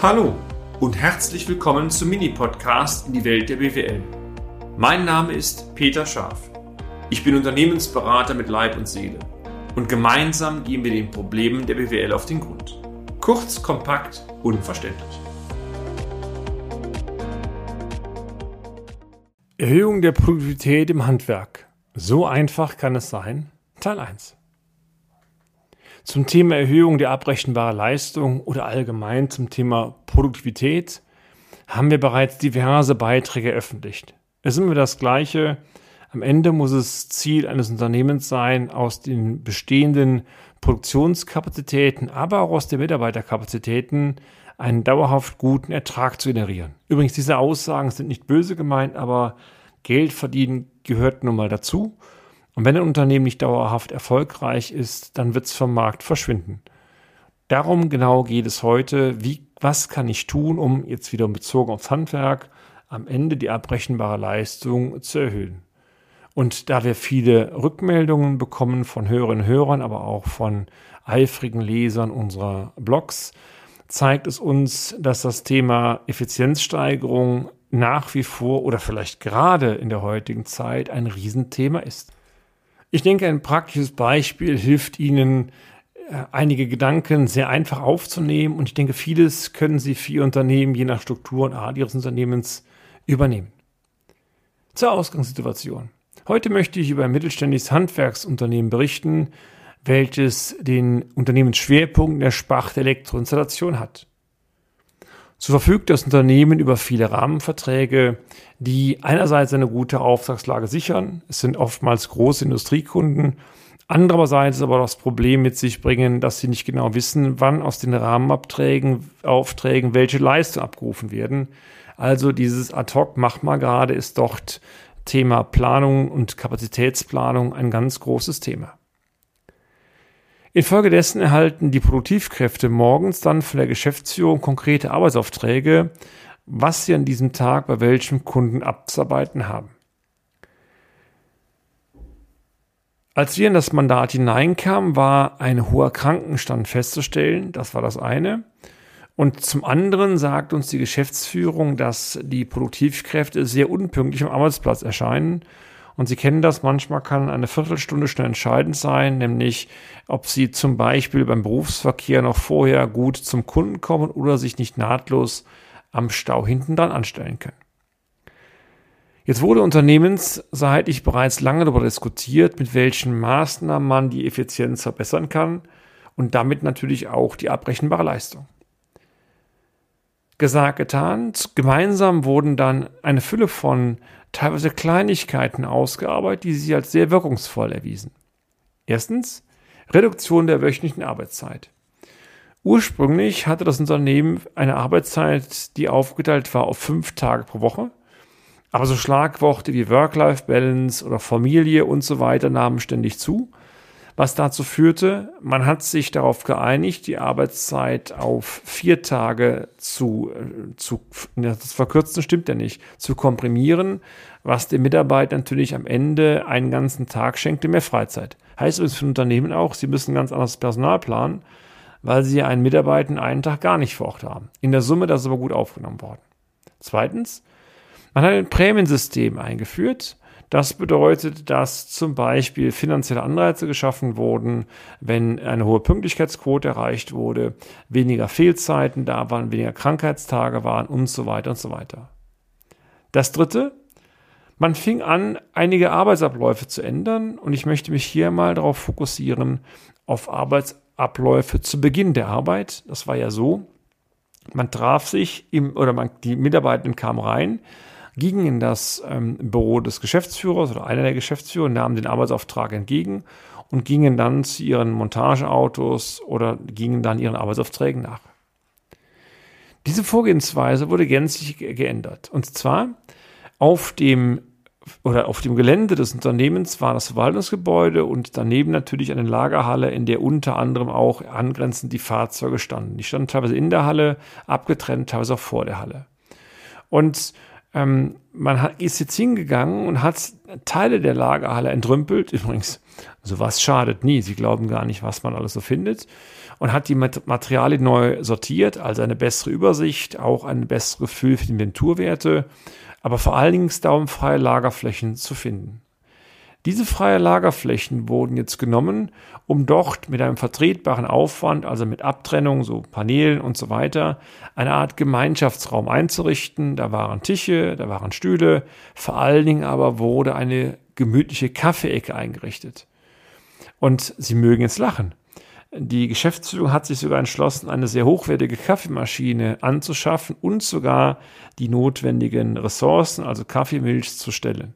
Hallo und herzlich willkommen zum Mini-Podcast in die Welt der BWL. Mein Name ist Peter Scharf. Ich bin Unternehmensberater mit Leib und Seele und gemeinsam gehen wir den Problemen der BWL auf den Grund. Kurz, kompakt, unverständlich. Erhöhung der Produktivität im Handwerk. So einfach kann es sein. Teil 1. Zum Thema Erhöhung der abrechenbaren Leistung oder allgemein zum Thema Produktivität haben wir bereits diverse Beiträge veröffentlicht. Es ist immer das Gleiche. Am Ende muss es Ziel eines Unternehmens sein, aus den bestehenden Produktionskapazitäten, aber auch aus den Mitarbeiterkapazitäten einen dauerhaft guten Ertrag zu generieren. Übrigens, diese Aussagen sind nicht böse gemeint, aber Geld verdienen gehört nun mal dazu. Und wenn ein Unternehmen nicht dauerhaft erfolgreich ist, dann wird es vom Markt verschwinden. Darum genau geht es heute. Wie, was kann ich tun, um jetzt wieder bezogen aufs Handwerk am Ende die abrechenbare Leistung zu erhöhen? Und da wir viele Rückmeldungen bekommen von Hörerinnen und Hörern, aber auch von eifrigen Lesern unserer Blogs, zeigt es uns, dass das Thema Effizienzsteigerung nach wie vor oder vielleicht gerade in der heutigen Zeit ein Riesenthema ist. Ich denke, ein praktisches Beispiel hilft Ihnen, äh, einige Gedanken sehr einfach aufzunehmen und ich denke, vieles können Sie für Ihr Unternehmen je nach Struktur und Art Ihres Unternehmens übernehmen. Zur Ausgangssituation. Heute möchte ich über ein mittelständisches Handwerksunternehmen berichten, welches den Unternehmensschwerpunkt der Sparte Elektroinstallation hat. So verfügt das Unternehmen über viele Rahmenverträge, die einerseits eine gute Auftragslage sichern. Es sind oftmals große Industriekunden. Andererseits aber das Problem mit sich bringen, dass sie nicht genau wissen, wann aus den Rahmenabträgen, Aufträgen welche Leistung abgerufen werden. Also dieses ad hoc mach mal gerade ist dort Thema Planung und Kapazitätsplanung ein ganz großes Thema. Infolgedessen erhalten die Produktivkräfte morgens dann von der Geschäftsführung konkrete Arbeitsaufträge, was sie an diesem Tag bei welchem Kunden abzuarbeiten haben. Als wir in das Mandat hineinkamen, war ein hoher Krankenstand festzustellen. Das war das eine. Und zum anderen sagt uns die Geschäftsführung, dass die Produktivkräfte sehr unpünktlich am Arbeitsplatz erscheinen und Sie kennen das, manchmal kann eine Viertelstunde schnell entscheidend sein, nämlich ob Sie zum Beispiel beim Berufsverkehr noch vorher gut zum Kunden kommen oder sich nicht nahtlos am Stau hinten dran anstellen können. Jetzt wurde unternehmensseitig bereits lange darüber diskutiert, mit welchen Maßnahmen man die Effizienz verbessern kann und damit natürlich auch die abrechenbare Leistung. Gesagt, getan. Gemeinsam wurden dann eine Fülle von teilweise Kleinigkeiten ausgearbeitet, die sich als sehr wirkungsvoll erwiesen. Erstens Reduktion der wöchentlichen Arbeitszeit. Ursprünglich hatte das Unternehmen eine Arbeitszeit, die aufgeteilt war auf fünf Tage pro Woche. Aber so Schlagworte wie Work-Life-Balance oder Familie und so weiter nahmen ständig zu was dazu führte, man hat sich darauf geeinigt, die Arbeitszeit auf vier Tage zu, äh, zu das verkürzen stimmt ja nicht, zu komprimieren, was dem Mitarbeiter natürlich am Ende einen ganzen Tag schenkte mehr Freizeit. Heißt übrigens für ein Unternehmen auch, sie müssen ganz anderes Personal planen, weil sie einen Mitarbeiter einen Tag gar nicht vor Ort haben. In der Summe das ist aber gut aufgenommen worden. Zweitens, man hat ein Prämiensystem eingeführt, das bedeutet, dass zum Beispiel finanzielle Anreize geschaffen wurden, wenn eine hohe Pünktlichkeitsquote erreicht wurde, weniger Fehlzeiten da waren, weniger Krankheitstage waren und so weiter und so weiter. Das dritte, man fing an, einige Arbeitsabläufe zu ändern und ich möchte mich hier mal darauf fokussieren, auf Arbeitsabläufe zu Beginn der Arbeit. Das war ja so, man traf sich im, oder man, die Mitarbeitenden kamen rein, gingen in das ähm, Büro des Geschäftsführers oder einer der Geschäftsführer, nahmen den Arbeitsauftrag entgegen und gingen dann zu ihren Montageautos oder gingen dann ihren Arbeitsaufträgen nach. Diese Vorgehensweise wurde gänzlich geändert. Und zwar auf dem oder auf dem Gelände des Unternehmens war das Verwaltungsgebäude und daneben natürlich eine Lagerhalle, in der unter anderem auch angrenzend die Fahrzeuge standen. Die standen teilweise in der Halle, abgetrennt, teilweise auch vor der Halle. Und Ähm, man ist jetzt hingegangen und hat Teile der Lagerhalle entrümpelt. Übrigens, sowas schadet nie. Sie glauben gar nicht, was man alles so findet. Und hat die Materialien neu sortiert, also eine bessere Übersicht, auch ein besseres Gefühl für die Inventurwerte. Aber vor allen Dingen darum, freie Lagerflächen zu finden. Diese freien Lagerflächen wurden jetzt genommen, um dort mit einem vertretbaren Aufwand, also mit Abtrennung, so Paneelen und so weiter, eine Art Gemeinschaftsraum einzurichten. Da waren Tische, da waren Stühle, vor allen Dingen aber wurde eine gemütliche Kaffeeecke eingerichtet. Und Sie mögen jetzt lachen. Die Geschäftsführung hat sich sogar entschlossen, eine sehr hochwertige Kaffeemaschine anzuschaffen und sogar die notwendigen Ressourcen, also Kaffeemilch, zu stellen.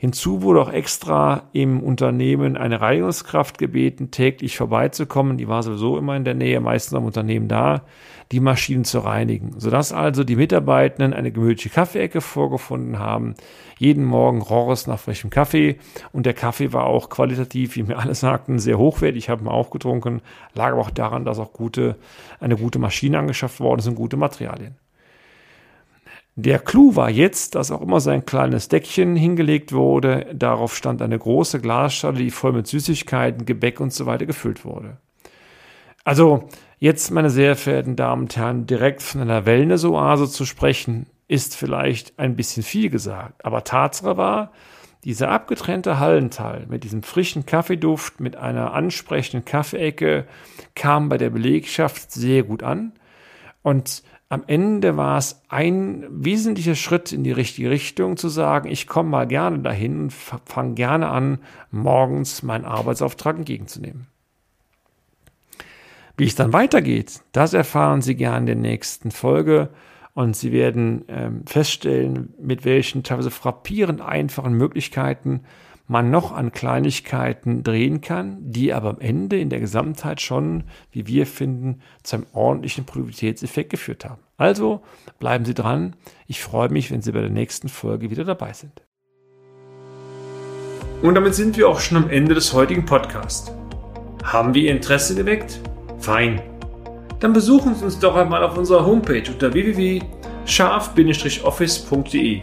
Hinzu wurde auch extra im Unternehmen eine Reinigungskraft gebeten, täglich vorbeizukommen. Die war sowieso immer in der Nähe, meistens am Unternehmen da, die Maschinen zu reinigen. Sodass also die Mitarbeitenden eine gemütliche Kaffeeecke vorgefunden haben. Jeden Morgen roch es nach frischem Kaffee und der Kaffee war auch qualitativ, wie mir alle sagten, sehr hochwertig. Ich habe ihn auch getrunken. Lag aber auch daran, dass auch gute, eine gute Maschine angeschafft worden ist und gute Materialien. Der Clou war jetzt, dass auch immer sein kleines Deckchen hingelegt wurde. Darauf stand eine große Glasschale, die voll mit Süßigkeiten, Gebäck und so weiter gefüllt wurde. Also, jetzt, meine sehr verehrten Damen und Herren, direkt von einer Wellness-Oase zu sprechen, ist vielleicht ein bisschen viel gesagt. Aber Tatsache war, dieser abgetrennte Hallenteil mit diesem frischen Kaffeeduft, mit einer ansprechenden Kaffeeecke, kam bei der Belegschaft sehr gut an. Und am Ende war es ein wesentlicher Schritt in die richtige Richtung zu sagen, ich komme mal gerne dahin und fange gerne an, morgens meinen Arbeitsauftrag entgegenzunehmen. Wie es dann weitergeht, das erfahren Sie gerne in der nächsten Folge und Sie werden ähm, feststellen, mit welchen teilweise frappierend einfachen Möglichkeiten man noch an Kleinigkeiten drehen kann, die aber am Ende in der Gesamtheit schon, wie wir finden, zu einem ordentlichen Produktivitätseffekt geführt haben. Also bleiben Sie dran. Ich freue mich, wenn Sie bei der nächsten Folge wieder dabei sind. Und damit sind wir auch schon am Ende des heutigen Podcasts. Haben wir Ihr Interesse geweckt? Fein. Dann besuchen Sie uns doch einmal auf unserer Homepage unter www.scharf-office.de